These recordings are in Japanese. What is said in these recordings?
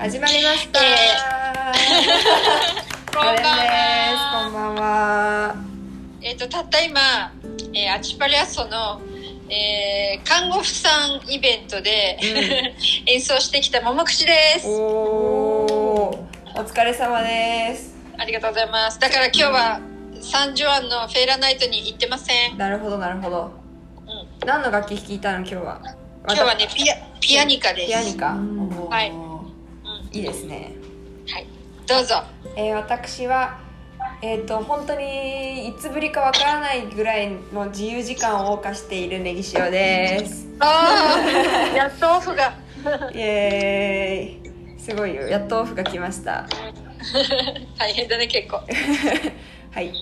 始まりました、こんばんは。こんばんはえっ、と、たった今、えー、アチパリアッソの、えー、看護婦さんイベントで、演奏してきたももくしです。お疲れ様です。ありがとうございます。だから今日は、サンジョアンのフェイラナイトに行ってません。なるほどなるほど。うん、何の楽器弾いたの今日は？今日はね、ピア、ピアニカです。ピアニカ。はいいいですねはい。どうぞ。えー私はえっ、と本当にいつぶりかわからないぐらいの自由時間を謳歌しているネギ塩ですああ、やっとオフが。イエーイすごいよやっとオフが来ました 大変だね、結構。はい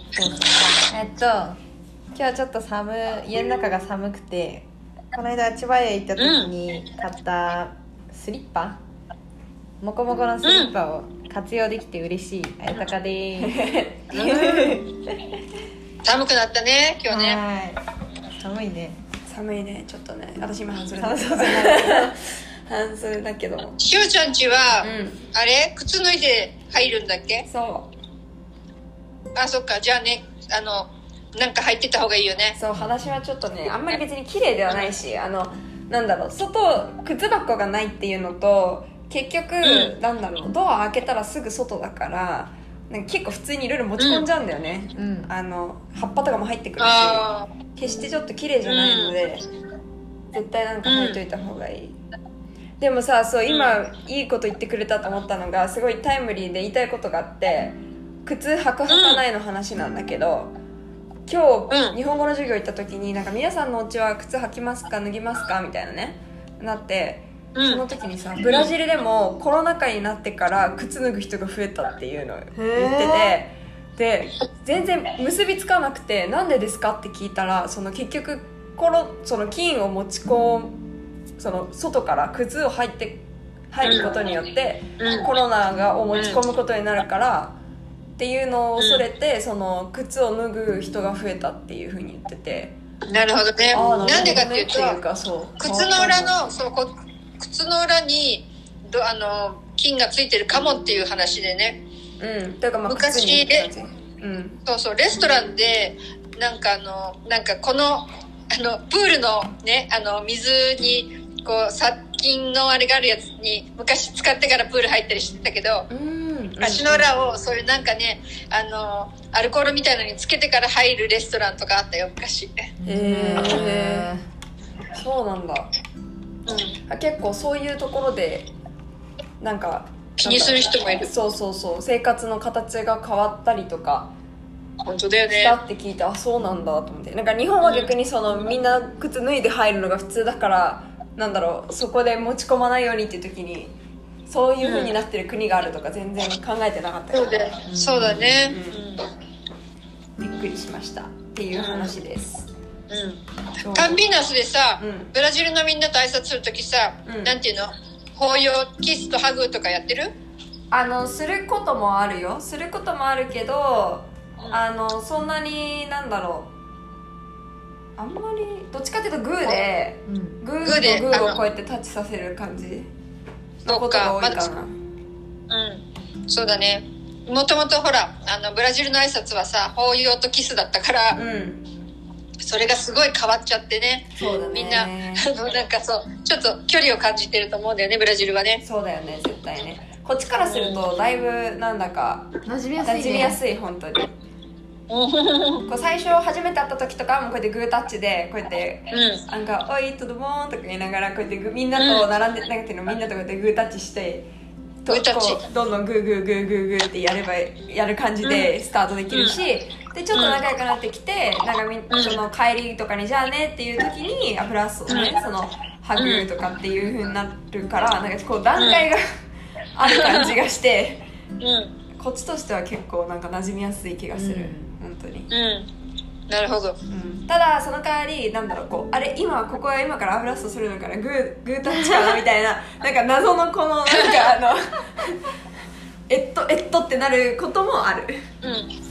えっと今日はちょっと寒い家の中が寒くてこの間千葉へ行った時に買ったスリッパ、モコモコのスリッパを活用できて嬉しいあやたかです。寒くなったね、今日ね。はい。寒いね。寒いね。ちょっとね私今半袖。寒そうだ半袖だけど。もしおちゃんちは、うん。あれ？靴脱いで入るんだっけ？そう。あ、そっか。じゃあね、あの、なんか入ってた方がいいよね。そう話はちょっとねあんまり別に綺麗ではないしあのなんだろう外靴箱がないっていうのと結局、うん。なんだろうドア開けたらすぐ外だからなんか結構普通にいろいろ持ち込んじゃうんだよね、うん。あの葉っぱとかも入ってくるしあ決してちょっと綺麗じゃないので、絶対なんか履いといた方がいい、でもさそう今、いいこと言ってくれたと思ったのがすごいタイムリーで言いたいことがあって靴履く履かないの話なんだけど、今日、うん。日本語の授業行った時になんか皆さんのお家は靴履きますか脱ぎますかみたいなねなってその時にさブラジルでもコロナ禍になってから靴脱ぐ人が増えたっていうのを言っててで全然結びつかなくて「なんでですか?」って聞いたらその結局コロその菌を持ち込むその外から靴を入って入ることによってうん。コロナがを持ち込むことになるからっていうのを恐れてその靴を脱ぐ人が増えたっていうふうに言ってて。なるほどね。なんでかっていうと、かそう。靴の裏の、そう、こ靴の裏に、どあの、菌がついてるかもっていう話でね。うん。かまあ昔靴にって感じ。うん。そうそう、レストランで、なんかあの、なんかこの、あの、プールのね、あの、水に、こう、殺菌のあれがあるやつに、昔使ってからプール入ったりしてたけど、うん。足の裏をそういうなんかね、あの、アルコールみたいのにつけてから入るレストランとかあったよ、昔。へそうなんだうん。あ結構そういうところでなんか気にする人もいる。そうそうそう。生活の形が変わったりとか本当だよしたね。って聞いて、あそうなんだと思って。なんか日本は逆にそのみんな靴脱いで入るのが普通だからなんだろうそこで持ち込まないようにっていう時にそういう風になってる国があるとか全然考えてなかったよそうだよそうだね。びっくりしました。っていう話です、うん。カンビーナスでさ、うん。ブラジルのみんなと挨拶するときさ、うん。なんていうの？抱擁、キスとハグとかやってる？あのすることもあるよ。することもあるけどあのそんなになんだろう。あんまりどっちかっていうとグーでうん。グーでとグーをこうやってタッチさせる感じ。のことが多いかな。うん。そうだね。もともとほら、あの、ブラジルの挨拶はさ、抱擁とキスだったから、うんそれがすごい変わっちゃってね。そうだね。みんな、あの、なんかそう、ちょっと距離を感じてると思うんだよね、ブラジルはね。そうだよね絶対ね。こっちからするとだいぶなんだか馴染みやすいね。馴染みやすい本当に。こう最初初めて会った時とかもこうやってグータッチでこうやってうん。なんか「おいとどもーん」とか言いながらこうやってみんなと並んで、なんていうのみんなとこうやってグータッチしてとこうどんどんグーグーグーグーグーってやればやる感じでスタートできるし、でちょっと仲良くなってきて、なん。かみんん。その帰りとかにじゃあねっていう時にあプラスね、そのハグとかっていう風になるからなんかこう段階がある感じがしてうん。こっちとしては結構なんか馴染みやすい気がする、本当に。うん。なるほど。ただその代わりなんだろうこうあれ今ここは今からアフラストするのからグーグータッチかなみたいな なんか謎のこのなんかあの えっとえっとってなることもあるうん。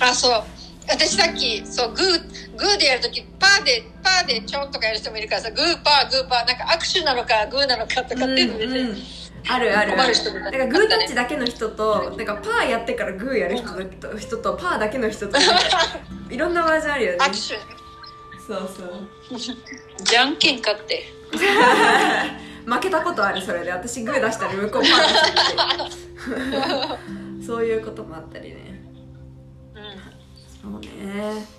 あ、そう。私さっき、そう、グー、グーでやるとき、パーで、パーでちょんとかやる人もいるからさ、グーパー、グーパー、なんか握手なのか、グーなのかとかっていうのでね、うんうんあるある。なんかグータッチだけの人となんかパーやってからグーやる人と人とパーだけの人と いろんなバージョンあるよね。そうそう。じゃんけん勝って。負けたことあるそれで。私グー出したら向こうパー出して そういうこともあったりね。うん。そうね。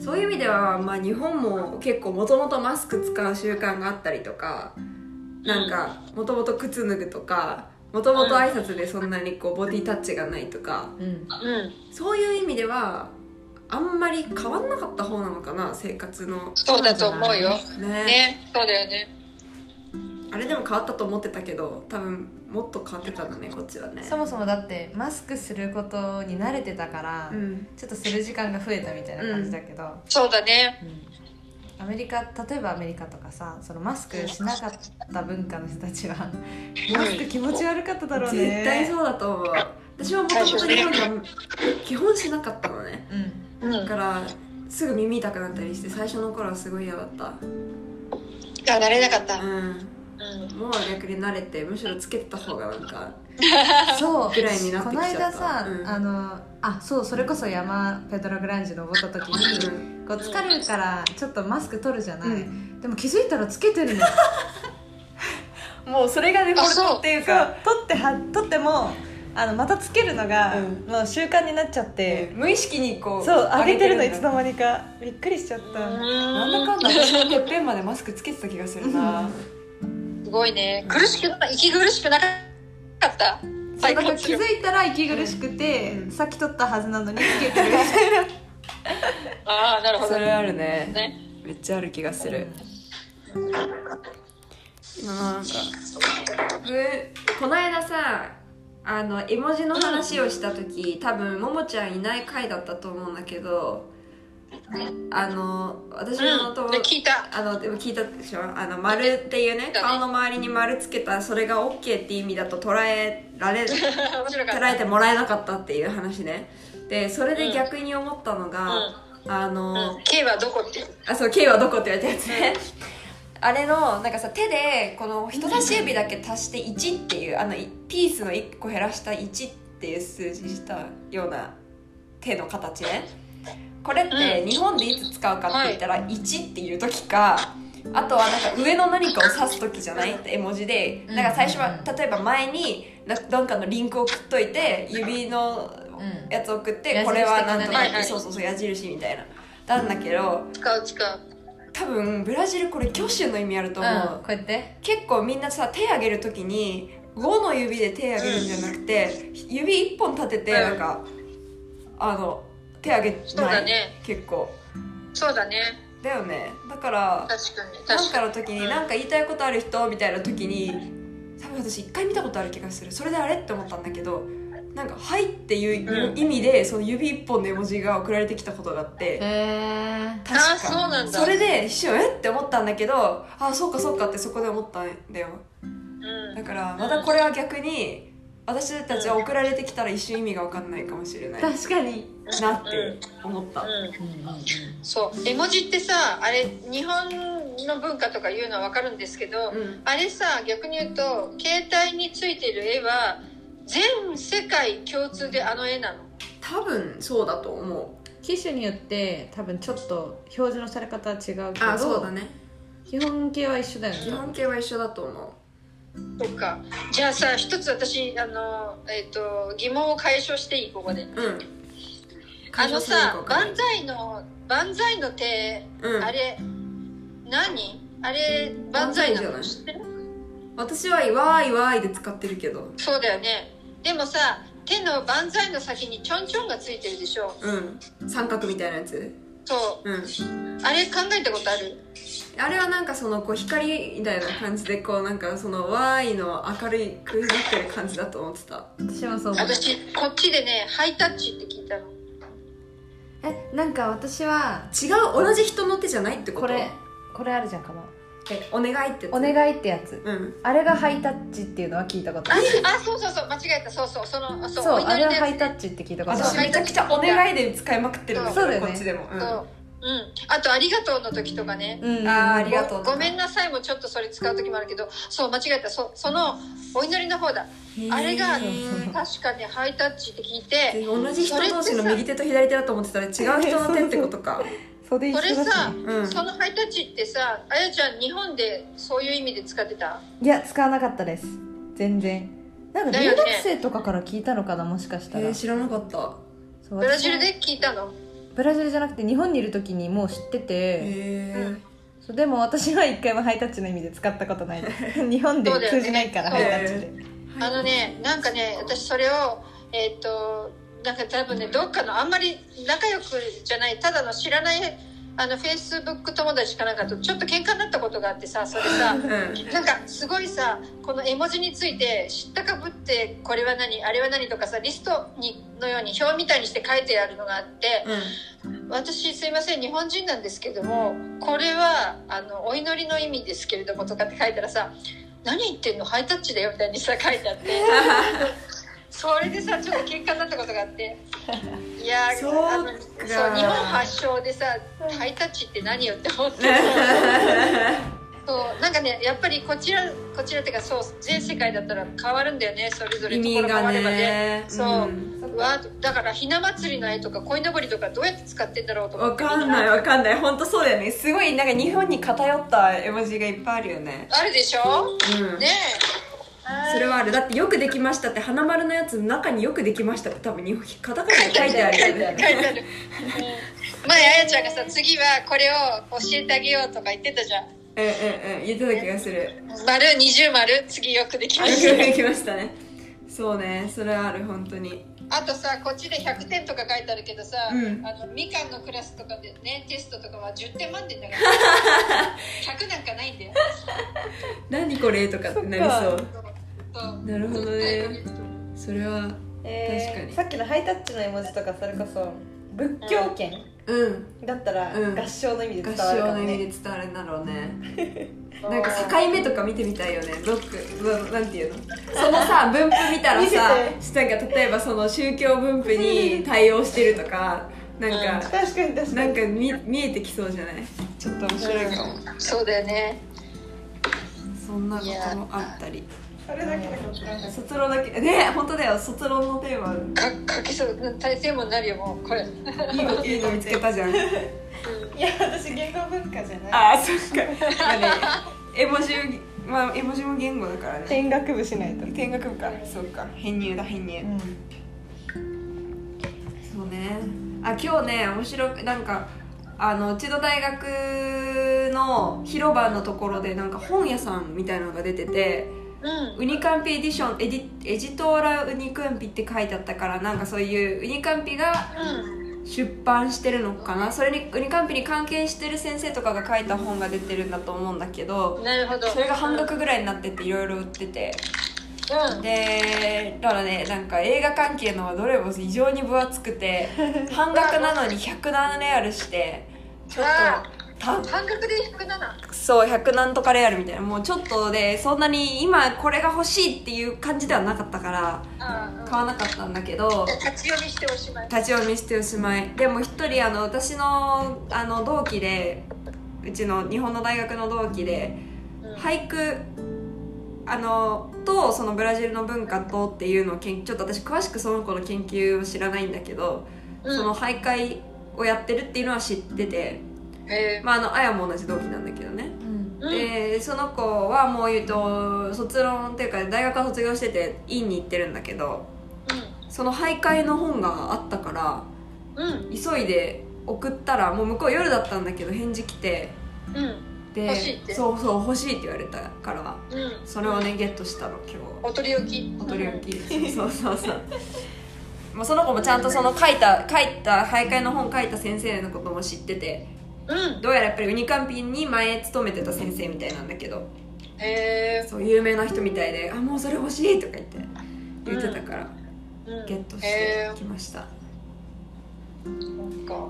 そういう意味では、まあ、日本も結構もともとマスク使う習慣があったりとかなんかもともと靴脱ぐとかもともと挨拶でそんなにこうボディタッチがないとか。うん。うんそういう意味ではあんまり変わんなかった方なのかな生活の。そうだと思うよ。ね。ね。そうだよね。あれでも変わったと思ってたけど多分もっと変わってたんだねこっちはね。そもそもだってマスクすることに慣れてたから、うん。ちょっとする時間が増えたみたいな感じだけど、そうだねアメリカ例えばアメリカとかさそのマスクしなかった文化の人たちはマスク気持ち悪かっただろうね。絶対そうだと思う。私はもともと日本では基本しなかったのね。うん。うん。だからすぐ耳痛くなったりして最初の頃はすごい嫌だった。あ慣れなかった。うん。うん。もう逆に慣れてむしろつけてた方がなんか そう。ぐらいになってこのきちゃった。間さ、うん。あのあそうそれこそ山ペドラグランジ登った時に、こう疲れるからちょっとマスク取るじゃない、うでも気づいたらつけてるの もうそれがデフォルトっていうか取っては取ってもあのまたつけるのが、うん。もう習慣になっちゃって、無意識にこうそう上げてるのいつだの間にか。びっくりしちゃった、なんだかんだ私のてっぺんまでマスクつけてた気がするな。すごいね。苦しくな息苦しくなかった？そう最だから気高づいたら息苦しくて、うん。さっき取ったはずなのにつけてる ああなるほど。それあるね。ね。めっちゃある気がする。今なんかふこの間さあの絵文字の話をした時多分ももちゃんいない回だったと思うんだけどあの私の友うんで聞いた。あのでも聞いたでしょ？あの丸っていうね顔の周りに丸つけたそれが OK っていう意味だと捉えられ 捉えてもらえなかったっていう話ねでそれで逆に思ったのが、あの、うん。K はどこってあそう K はどこって言われたやつね。あれのなんかさ手でこの人差し指だけ足して1っていうあのいピースの1個減らした1っていう数字したような手の形ね。これってうん。日本でいつ使うかって言ったら1っていう時か、あとはなんか上の何かを指す時じゃない？って絵文字でうん。なんか最初はうん例えば前にななんかのリンクを送っといて指のうん。やつ送って矢印これはなんとなねはいはい。そうそうそう矢印みたいな。なんだけど使う使う。多分ブラジルこれ挙手の意味あると思う、うん、こうやって？結構みんなさ手挙げる時に5の指で手挙げるんじゃなくて、指1本立ててうん。なんか、あの手挙げない？そうだね。結構。そうだね。だよね。だから確かになん確かかの時にうん。何か言いたいことある人みたいな時に多分私一回見たことある気がする。それであれって思ったんだけどなんか「はい」っていううん意味でその指一本の絵文字が送られてきたことがあって。へえ確か。あそうなんだ。それで一瞬え？って思ったんだけどあそうかそうかってそこで思ったんだよ。うん。だからまたこれは逆に私たちは送られてきたら一瞬意味が分かんないかもしれない。な確かに。って思った。うん。そう。絵文字ってさあれ日本の文化とかいうのは分かるんですけど、うん。あれさ逆に言うと携帯についてる絵は全世界共通であの絵なの？多分そうだと思機種によって多分ちょっと表示のされ方は違うけどうあそうだね。基本形は一緒だよね。基本形は一緒だと思とか。じゃあさ一つ私あの、えっと疑問を解消していいここで。ううんあのさ万歳の万歳の手、うん。あれ何？あれ万歳なの？知ってる私は「わーいわーい」で使ってるけど。そうだよねでもさ手の万歳の先にちょんちょんがついてるでしょ。うん。三角みたいなやつ？そう。ん。うあれ考えたことある？あれはなんかそのこう光みたいな感じでこうなんかその「わーい」の明るいくなってる感じだと思ってた。私もそう私こっちでねハイタッチって聞いたの。えなんか私は違う同じ人の手じゃないってこと？これこれあるじゃんかまえお願いってやつ？お願いってやつ。うん。あれがハイタッチっていうのは聞いたことあある。あそうそうそう間違えた。そうそうそのそうそうあれはハイタッチって聞いたことある。私めちゃくちゃお願いで使いまくってるそうだよね。こっちでも、うん。そう。ううん。あと、ありがとうの時とかね。うん。あーありがとうごごめんなさいもちょっとそれ使う時もあるけど、そう、間違えた。そその、お祈りの方だ。あれが、確かね、ハイタッチって聞いて、同じ人同士の右手と左手だと思ってたら違う人の手ってことか 袖一それさ、緒だしねうん。そのハイタッチってさ、あやちゃん、日本でそういう意味で使ってた？いや使わなかったです。全然。なんか留学生とかから聞いたのかなもしかしたら、えー、知らなかった。ブラジル私で聞いたの？ブラジルじゃなくて日本にいる時にもう知ってて、へそうでも私は一回もハイタッチの意味で使ったことない。で す日本で通じないから、ね。ハイタッチで。あのね、なんかね、私それを、えっ、と、なんか多分ね、どっかのあんまり仲良くじゃない、ただの知らない、あの、フェイスブック友達かなんかとちょっと喧嘩になったことがあってさ、それさ、うん。なんかすごいさ、この絵文字について知ったかぶって、これは何、あれは何とかさ、リストにのように表みたいにして書いてあるのがあって、私すいません日本人なんですけどもこれはあのお祈りの意味ですけれどもとかって書いたらさ何言ってんのハイタッチだよみたいにさ書いてあって それでさちょっと喧嘩になったことがあって。いやーそう日本発祥でさハイタッチって何よって思って。そうなんかねやっぱりこちらこちらっていうかそう全世界だったら変わるんだよね。それぞれところ変わがればね。ねそううんう。わだからひな祭りの絵とか鯉のぼりとかどうやって使ってんだろうと思って。わかんないわかんない。本当そうだよね。すごいなんか日本に偏った絵文字がいっぱいあるよね。あるでしょ？うん。ねえそれはある。だってよくできましたって花丸のやつの中によくできましたって多分日本カタカナで書いてあるよね。書いてある。うん。前あやちゃんがさ次はこれを教えてあげようとか言ってたじゃん。うんうんうん。言ってた気がする。丸二重丸次よくできましよくできましたね。そうね。それはある本当に。たあとさこっちで100点とか書いてあるけどさ、うん。あのみかんのクラスとかでねテストとかは10点満点だから。100なんかないんだよ。何これとかってなりそうなるほどね。それはえー確かに。さっきのハイタッチの絵文字とかそれこそ仏教圏うん。だったらうん。合唱の意味で合伝わるか唱の意味で伝わるんだろうね。なんか境目とか見てみたいよね。どっかななんていうの？そのさ分布見たらさなんか例えばその宗教分布に 対応してるとかなんか、確かに確かに。なんか見見えてきそうじゃない？ちょっと面白いかも。そうだよね。そんなこともあったりそれだけでこう卒論だけ。ね本当だよ。卒論のテーマ。か書けそう大テーマになるよもうこれ。いいのいいの見つけたじゃん。いや私言語文化じゃない。ああそっか。まあね絵文字まあ絵文字も言語だからね。見学部しないと。見学部か。そうか。編入だ編入、うん。そうね。あ今日ね面白くなんかあのうちの大学の広場のところでなんか本屋さんみたいなのが出ててうんウニカンピエディションエディエジトーラウニカンピって書いてあったからなんかそういうウニカンピがうん。出版してるのかな？それにウニカンピに関係してる先生とかが書いた本が出てるんだと思うんだけどなるほど。それが半額ぐらいになってていろいろ売ってて。うん。でだからねなんか映画関係のはどれも異常に分厚くて半額なのに107レアルしてちょっとた半額で107そう100なんとかレアルみたいな。もうちょっとでそんなに今これが欲しいっていう感じではなかったからあ買わなかったんだけど立ち読みしておしまい。立ち読みしておしまい。でも一人あの私のあの同期でうちの日本の大学の同期でうん。俳句あのとそのブラジルの文化とっていうのをちょっと私詳しくその子の研究を知らないんだけど、うん。その徘徊をやってるっていうのは知っててへまああのあやも同じ同期なんだけどね、うん。えでその子はもう言うと卒論っていうか大学は卒業してて院に行ってるんだけどその徘徊の本があったからうん。うん急いで送ったらもう向こう夜だったんだけど返事来てうん。で欲しいって。そうそう欲しいって言われたからうん。それをねゲットしたの今日。お取り置き。お取り置き。そうそうそうもう。その子もちゃんとその書いた書いた徘徊の本書いた先生のことも知っててうん。どうやらやっぱりウニカンピンに前勤めてた先生みたいなんだけど。へえそう有名な人みたいで「あもうそれ欲しい」とか言って言ってたから、ゲットしてきました、なんか。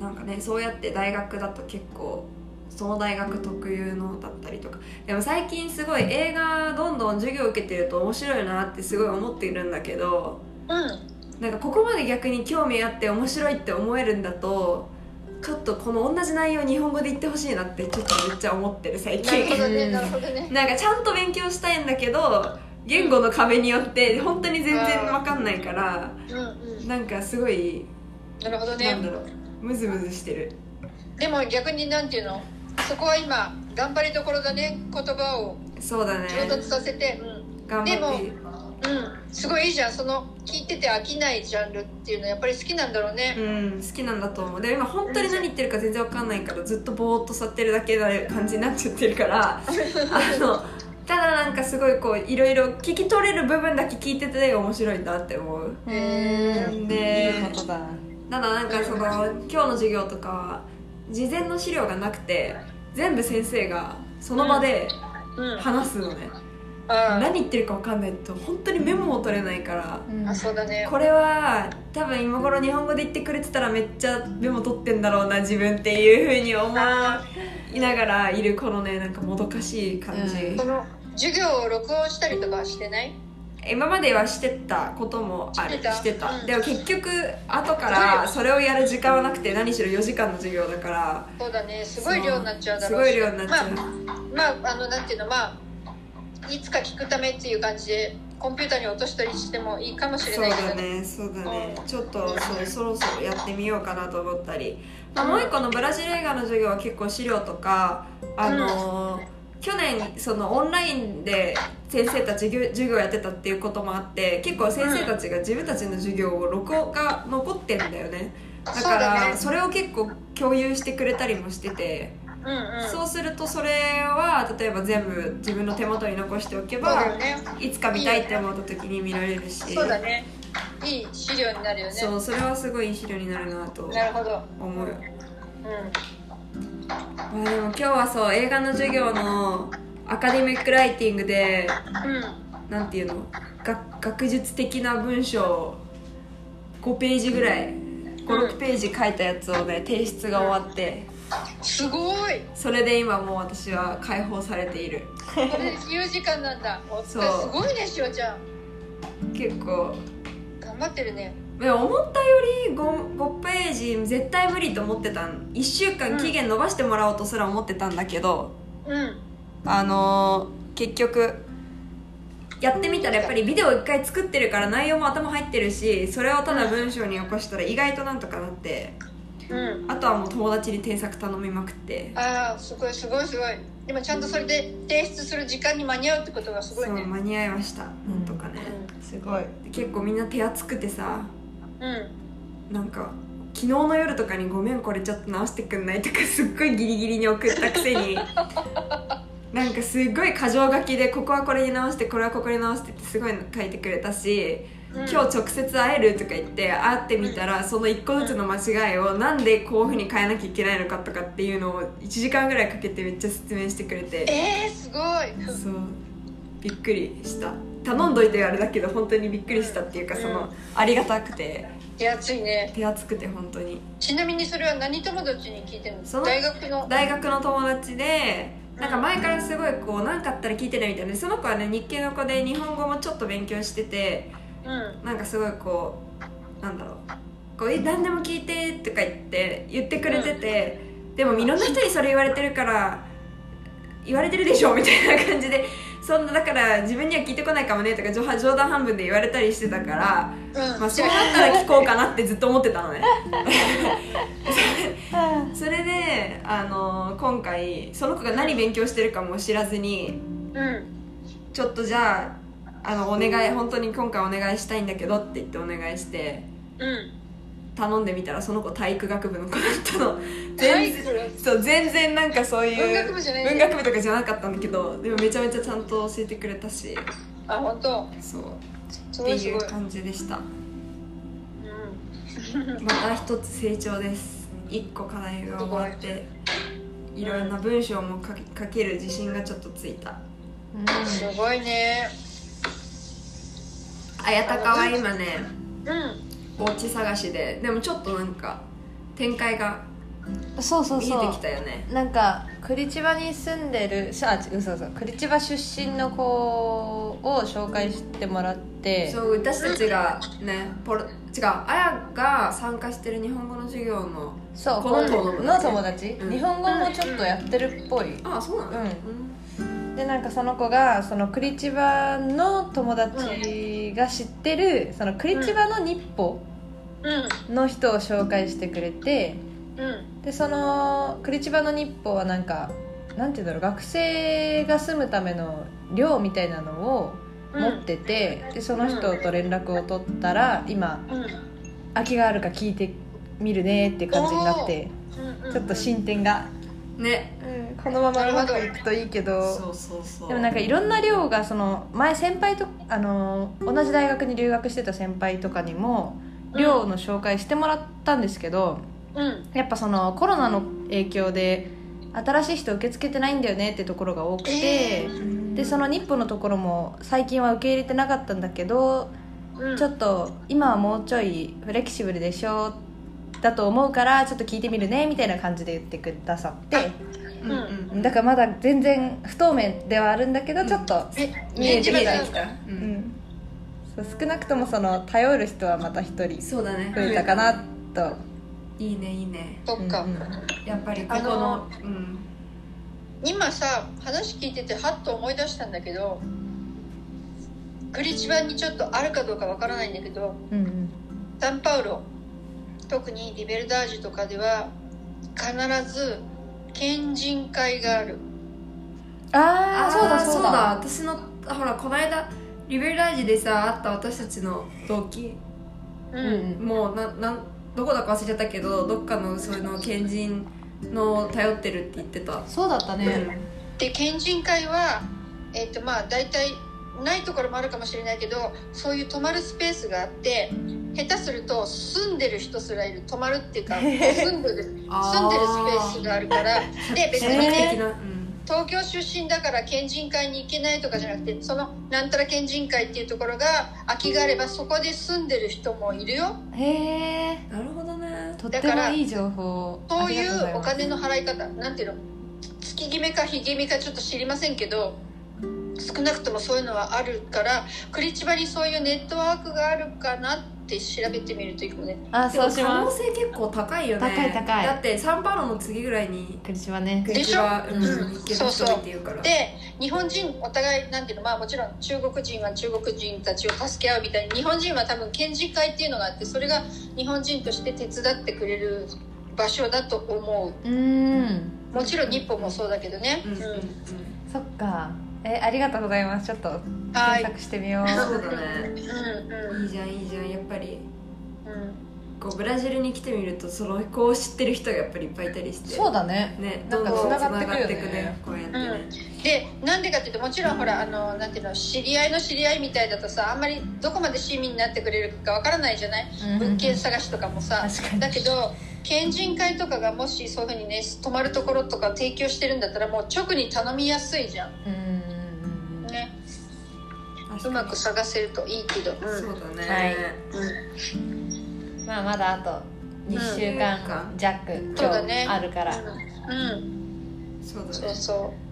なんかねそうやって大学だと結構その大学特有のだったりとか。でも最近すごい映画どんどん授業受けてると面白いなってすごい思っているんだけどうん。なんかここまで逆に興味あって面白いって思えるんだとちょっとこの同じ内容日本語で言ってほしいなってちょっとめっちゃ思ってる最なるほ近。ど ねうん。なるほどねなんかちゃんと勉強したいんだけど言語の壁によって本当に全然わかんないからうんうん。なんかすごいなるほどなんねだろうムズムズしてる。でも逆になんていうの？そこは今頑張りどころだね言葉を。そうだね。上達させて、うん、頑張ってうん。すごいいいじゃん。その聞いてて飽きないジャンルっていうのはやっぱり好きなんだろうね、うん好きなんだと思う。で今本当に何言ってるか全然わかんないからずっとぼーっと座ってるだけな感じになっちゃってるから あのただなんかすごいこういろいろ聞き取れる部分だけ聞いてて面白いなって思う。へうんでいいことだ。ただなんかその今日の授業とかは事前の資料がなくて全部先生がその場でうん。話すのね、あ何言ってるか分かんないと本当にメモも取れないから。うん。あそうだね。これは多分今頃日本語で言ってくれてたらめっちゃメモ取ってんだろうな自分っていうふうに思いながらいるこのねなんかもどかしい感じ、うん。その授業を録音したりとかしてない？今まではしてたこともある。してた。してた、うん。でも結局後からそれをやる時間はなくて何しろ4時間の授業だから。そうだね。すごい量になっちゃうだすろうし。ごい量になっちゃう、まあ、まあ、あのなんていうの？まあいつか聞くためっていう感じでコンピューターに落としたりしてもいいかもしれそうないけど。だねそうだね。うん。ちょっとそうそろそろやってみようかなと思ったり、まあ、もう一個のブラジル映画の授業は結構資料とかあのー去年そのオンラインで先生たち授授業やってたっていうこともあって結構先生たちが自分たちの授業を録音が残ってんだよね。だからそれを結構共有してくれたりもしてて、うんうん。そうするとそれは例えば全部自分の手元に残しておけばよね。いつか見たいって思った時に見られるし。そうだね。いい資料になるよね。そうそれはすごいいい資料になるなとなるほど。思う。うん。まあでも今日はそう映画の授業のアカデミックライティングでうん。なんていうの？学学術的な文章を5ページぐらい56ページ書いたやつをね提出が終わってすごい。それで今もう私は解放されている。これで自由時間なんだ。おそう。すごいねしおちゃん結構。頑張ってるね。思ったより 5, 5ページ絶対無理と思ってたん。1週間期限延ばしてもらおうとすら思ってたんだけど、うん。あのー結局やってみたらやっぱりビデオ1回作ってるから内容も頭入ってるしそれをただ文章に起こしたら意外となんとかなって。うんあとはもう友達に添削頼みまくって。ああすごいすごいすごい。でもちゃんとそれで提出する時間に間に合うってことがすごいね。そう間に合いました。なんとかね、すごい。結構みんな手厚くてさうん。なんか昨日の夜とかに「ごめんこれちょっと直してくんない?」とかすっごいギリギリに送ったくせに。なんかすっごい箇条書きでここはこれに直してこれはここに直してってすごい書いてくれたしうん今日直接会えるとか言って会ってみたらその1個ずつの間違いをなんでこういうふうに変えなきゃいけないのかとかっていうのを1時間ぐらいかけてめっちゃ説明してくれて。えー、すごい。そう。びっくりした。頼んどいてあれだけど本当にびっくりしたっていうかうん。そのありがたくて。手厚いね。手厚くて本当に。ちなみにそれは何友達に聞いてるそのの大学の？大学の友達でなんか前からすごいこう何かあったら聞いてねみたいな。でその子はね日系の子で日本語もちょっと勉強しててうん。なんかすごいこうなんだろう。こうえ何でも聞いてとか言って言ってくれてて、でもいろんな人にそれ言われてるから言われてるでしょみたいな感じでそんなだから自分には聞いてこないかもねとか冗冗談半分で言われたりしてたから、うん。まあ、そうなったら聞こうかなってずっと思ってたのね。それであの今回その子が何勉強してるかも知らずにうん。ちょっとじゃああのお願い本当に今回お願いしたいんだけどって言ってお願いしてうん。頼んでみたらその子体育学部の子だったの。体全育然そう全然なんかそういう文学部じゃない文学部とかじゃなかったんだけどでもめちゃめちゃちゃんと教えてくれたし。あ本当？そう。すってごいすごい。いう感じでした。うん。また一つ成長です。一個課題が終わってい。ろんな文章も書け書ける自信がちょっとついた。すごいね綾鷹は今ね。うん。お家探しで。でもちょっとなんか展開がそうそう見えてそうきたよね。なんかクリチバに住んでるあ違うそうそうクリチバ出身の子を紹介してもらって。そう私たちがねポロ違うあやが参加してる日本語の授業のそうこの友達？の友達、うん。日本語もちょっとやってるっぽい、あそうなの？うんでなんかその子がそのクリチバの友達が知ってるそのクリチバの日歩うんの人を紹介してくれてうんでそのクリチバの日歩はなんかなんていうんだろう学生が住むための寮みたいなのを持ってて、でその人と連絡を取ったら今うん。空きがあるか聞いてみるねって感じになってうんちょっと進展が、ねこのままうまくいくといいけど。でもなんかいろんな寮がその前先輩とあの同じ大学に留学してた先輩とかにも寮の紹介してもらったんですけど、うん。やっぱそのコロナの影響で新しい人受け付けてないんだよねってところが多くて、えでその日本のところも最近は受け入れてなかったんだけど、うん。ちょっと今はもうちょいフレキシブルでしょだと思うからちょっと聞いてみるねみたいな感じで言ってくださってうんうんだからまだ全然不透明ではあるんだけどちょっと、え見えてきた。ううん。ん。そう少なくともその頼る人はまた一人そうだね。増えたかなと、い。いねいいね。そっか、うんうん。やっぱりここあののうん。今さ話聞いててハッと思い出したんだけどクリチバにちょっとあるかどうかわからないんだけどうんうん。サンパウロ特にリベルダージュとかでは必ず県人会がある。ああそうだそうだ。私のほらこの間リベルラージでさ会った私たちの同期。ううん。んもうななんどこだか忘れちゃったけどどっかのそういうの県人の頼ってるって言ってた。そうだったね、で県人会はえっ、とまあ大体ないところもあるかもしれないけどそういう泊まるスペースがあって下手すると住んでる人すらいる泊まるっていうか 住んでる住んでるスペースがあるから で別にね、東京出身だから県人会に行けないとかじゃなくてそのなんたら県人会っていうところが空きがあればそこで住んでる人もいるよ。へえなるほどね。とってもいい情報。そういうお金の払い方なんていうの？月決めか日決めかちょっと知りませんけど少なくともそういうのはあるからクリチバにそういうネットワークがあるかなって調べてみるといいかもね。あそうします。可能性結構高いよね。高い高い。だってサンパウロの次ぐらいにクリシはね。クリチはうんでしょ？うん行ける人いって言うから。で日本人お互いなんていうのまあもちろん中国人は中国人たちを助け合うみたいに日本人は多分県人会っていうのがあってそれが日本人として手伝ってくれる場所だと思う。うーん。もちろん日本もそうだけどね。うんうん。うん。そっかえありがとうございます。ちょっとはい。検索してみよう。そうだね。うんうん。いいじゃんいいじゃん。やっぱりうん。こうブラジルに来てみるとその子を知ってる人がやっぱりいっぱいいたりして。そうだね。ねなんかどんどん繋がってくよね。こうやってね。でなんでかっていうともちろんほらあのなんていうの知り合いの知り合いみたいだとさあんまりどこまで親身になってくれるかわからないじゃない？うん。物件探しとかもさ。確かに。だけど県人会とかがもしそういうふうにね泊まるところとか提供してるんだったらもう直に頼みやすいじゃんうまく探せるといいけど。うん。そうだね、はい。うん。まあまだあと2週間弱うだね。日あるから。うん。そうだね。そうそう。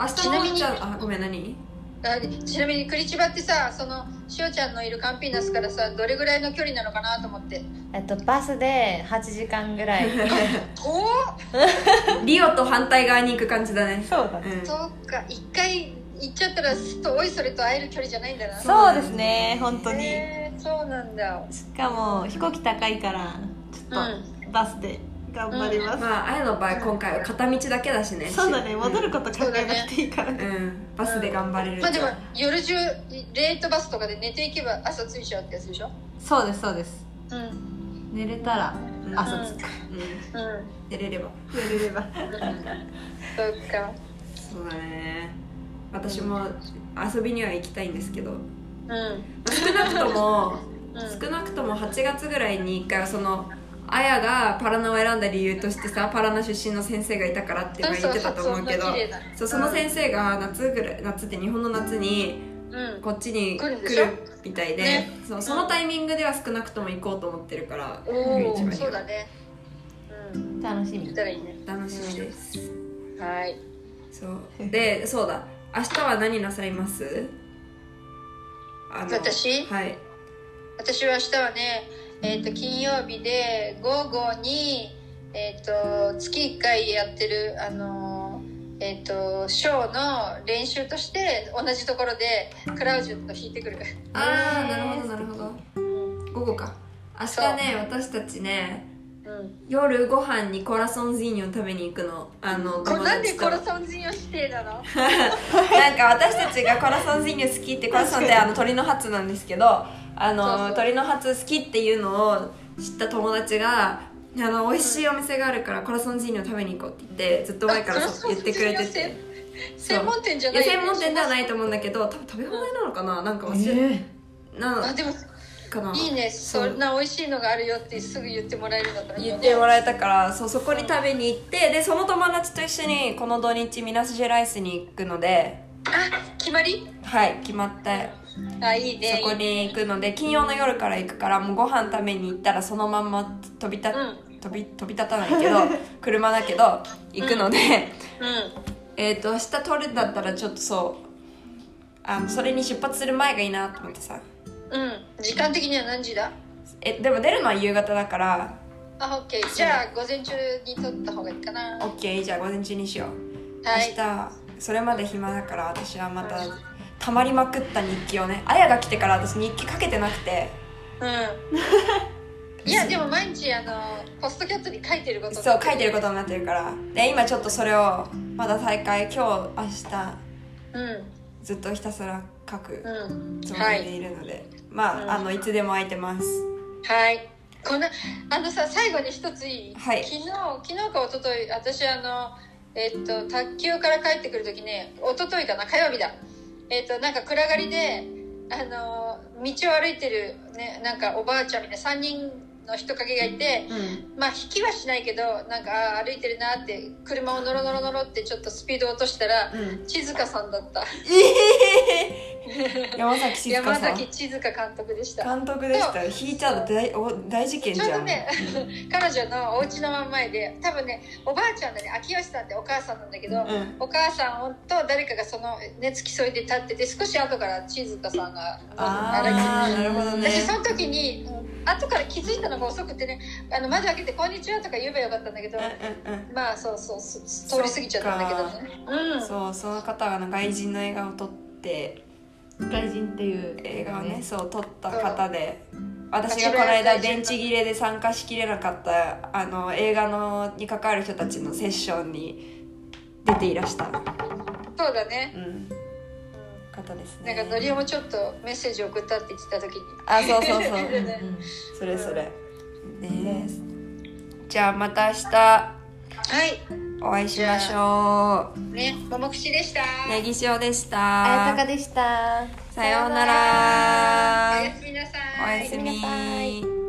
明日のちなみにちゃんあごめん何？あちなみにクリチバってさそのしおちゃんのいるカンピーナスからさどれぐらいの距離なのかなと思って。えっとバスで8時間ぐらい。おおリオと反対側に行く感じだね。そうだうん。そうか。一回行っちゃったらすっとおいそれと会える距離じゃないんだな。そうですね本当に。へーそうなんだ。しかも飛行機高いからちょっとバスで頑張ります、まああやの場合今回は片道だけだしね。そうだね戻るここと考えなくていいから。ね。うん。バスで頑張れるまあでも夜中レートバスとかで寝ていけば朝着いちゃうってやつでしょ？そうですそうです。うん。寝れたらうん。朝着く。うん。うん。寝れれば。寝れれば。そうか。そうだね私も遊びには行きたいんですけど。うん。少なくとも うん。少なくとも8月ぐらいに一回そのあやがパラナを選んだ理由としてさパラナ出身の先生がいたからって言ってたと思うけど。そうその先生が夏ぐらい夏って日本の夏にうん。こっちに来るみたいで、ね。そうそのタイミングでは少なくとも行こうと思ってるからおおビーチバにはそうだね。うん。楽しみ。楽しみです。はい。そう。でそうだ明日は何なさいます？私？はい。私は明日はね、えー、と金曜日で午後に、えー、と月1回やってるあのーえー、とショーの練習として同じところでクラウジュと弾いてくる。ああなるほどなるほど。うん。午後か。明日ね私たちねうん夜ご飯にコラソンズィーニョを食べに行くの。あのこれなんでコランソン人用指定なの？なんか私たちがコラソンズィーニョ好きってコラソンってあの鳥のハツなんですけどあの鳥のハツ好きっていうのを知った友達があの美味しいお店があるからコラソンズィーニョ食べに行こうって言ってずっと前から言ってくれてて。専門店じゃない専門店ではないと思うんだけど多分食べ放題なのかな？なんか忘れ、なあでもかな。いいね。そんな美味しいのがあるよってすぐ言ってもらえるんだから。言ってもらえたからそうそこに食べに行ってでその友達と一緒にこの土日ミナスジェライスに行くので。あ決まり？はい決まってあいいね。そこに行くので金曜の夜から行くからもうご飯食べに行ったらそのまんま飛び立、う飛び飛び立たないけど 車だけど行くので、うん。えっと明日取るんだったらちょっとそう。あのそれに出発する前がいいなと思ってさうん。時間的には何時だ？えでも出るのは夕方だから。あオッケーじゃあ午前中に撮った方がいいかな。OK じゃあ午前中にしよう。はい。明日それまで暇だから私はまたたまりまくった日記をね。あやが来てから私日記かけてなくて。うん。いやでも毎日あのポストキャットに書いてることそう書いてることになってるから。で今ちょっとそれをまだ再開。今日明日。うん。ずっとひたすら書くうん。つもりではい。いるので、まあ、うん。あのいつでも空いてます。はい。こんなあのさ最後に一ついい、はい。昨日昨日か一昨日私あのえっと卓球から帰ってくる時ね一昨日かな火曜日だ。えっとなんか暗がりであの道を歩いてるねなんかおばあちゃんみたいな3人の人影がいてうん。まあ引きはしないけどなんか歩いてるなって車をノロノロノロってちょっとスピード落としたらうん。静香さんだった。山崎静山香さん。崎静香監督でした。監督でした。引いちゃうと大お大事件じゃちょうんどね 彼女のお家の真ん前で多分ねおばあちゃんだね秋吉さんってお母さんなんだけど、うん。お母さんと誰かがそのね付き添いで立ってて少し後から静香さんがああなるほどね。私その時にうん後から気づいたのが遅くてねあの窓開けて「こんにちは」とか言えばよかったんだけど、うんうんうん。まあそうそうす通り過ぎちゃったんだけどね。うん。そうその方があの外人の映画を撮って外人っていう映画をね。そう撮った方で私がこの間電池切れで参加しきれなかったあの映画のに関わる人たちのセッションに出ていらした、そうだね、うん、うん方ですね。なんかのりおもちょっとメッセージ送ったって言ってた時に。あそうそうそう。で ねそれそれ。ね。じゃあまた明日。はい。お会いしましょね桃串でした。うネギ塩でしあやた。たかでした。さようなおらやすみなさい。おやすみ。おやすみなさい